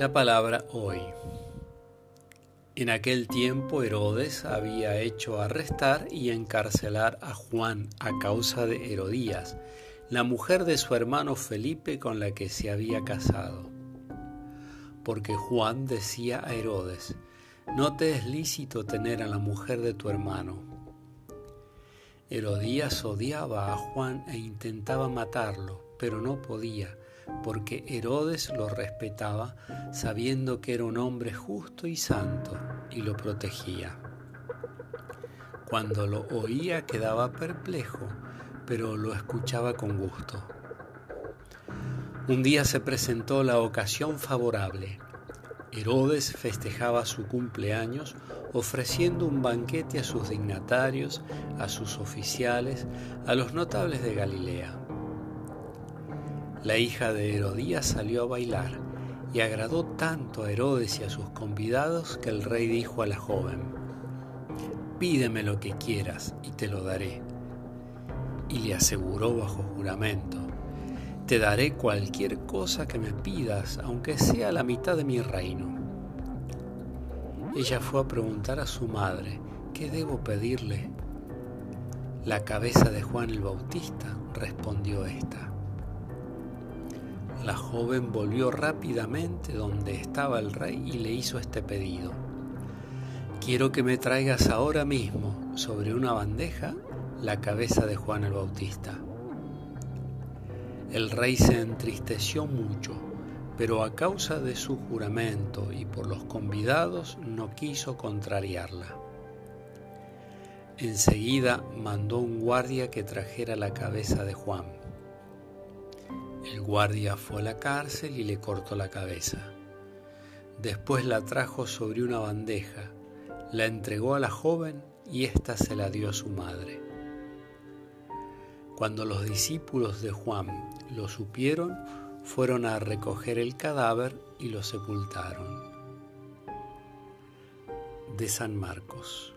La palabra hoy. En aquel tiempo Herodes había hecho arrestar y encarcelar a Juan a causa de Herodías, la mujer de su hermano Felipe con la que se había casado. Porque Juan decía a Herodes, no te es lícito tener a la mujer de tu hermano. Herodías odiaba a Juan e intentaba matarlo, pero no podía porque Herodes lo respetaba, sabiendo que era un hombre justo y santo, y lo protegía. Cuando lo oía quedaba perplejo, pero lo escuchaba con gusto. Un día se presentó la ocasión favorable. Herodes festejaba su cumpleaños ofreciendo un banquete a sus dignatarios, a sus oficiales, a los notables de Galilea. La hija de Herodías salió a bailar y agradó tanto a Herodes y a sus convidados que el rey dijo a la joven, pídeme lo que quieras y te lo daré. Y le aseguró bajo juramento, te daré cualquier cosa que me pidas, aunque sea la mitad de mi reino. Ella fue a preguntar a su madre, ¿qué debo pedirle? La cabeza de Juan el Bautista, respondió esta. La joven volvió rápidamente donde estaba el rey y le hizo este pedido. Quiero que me traigas ahora mismo sobre una bandeja la cabeza de Juan el Bautista. El rey se entristeció mucho, pero a causa de su juramento y por los convidados no quiso contrariarla. Enseguida mandó un guardia que trajera la cabeza de Juan. El guardia fue a la cárcel y le cortó la cabeza. Después la trajo sobre una bandeja, la entregó a la joven y ésta se la dio a su madre. Cuando los discípulos de Juan lo supieron, fueron a recoger el cadáver y lo sepultaron. De San Marcos.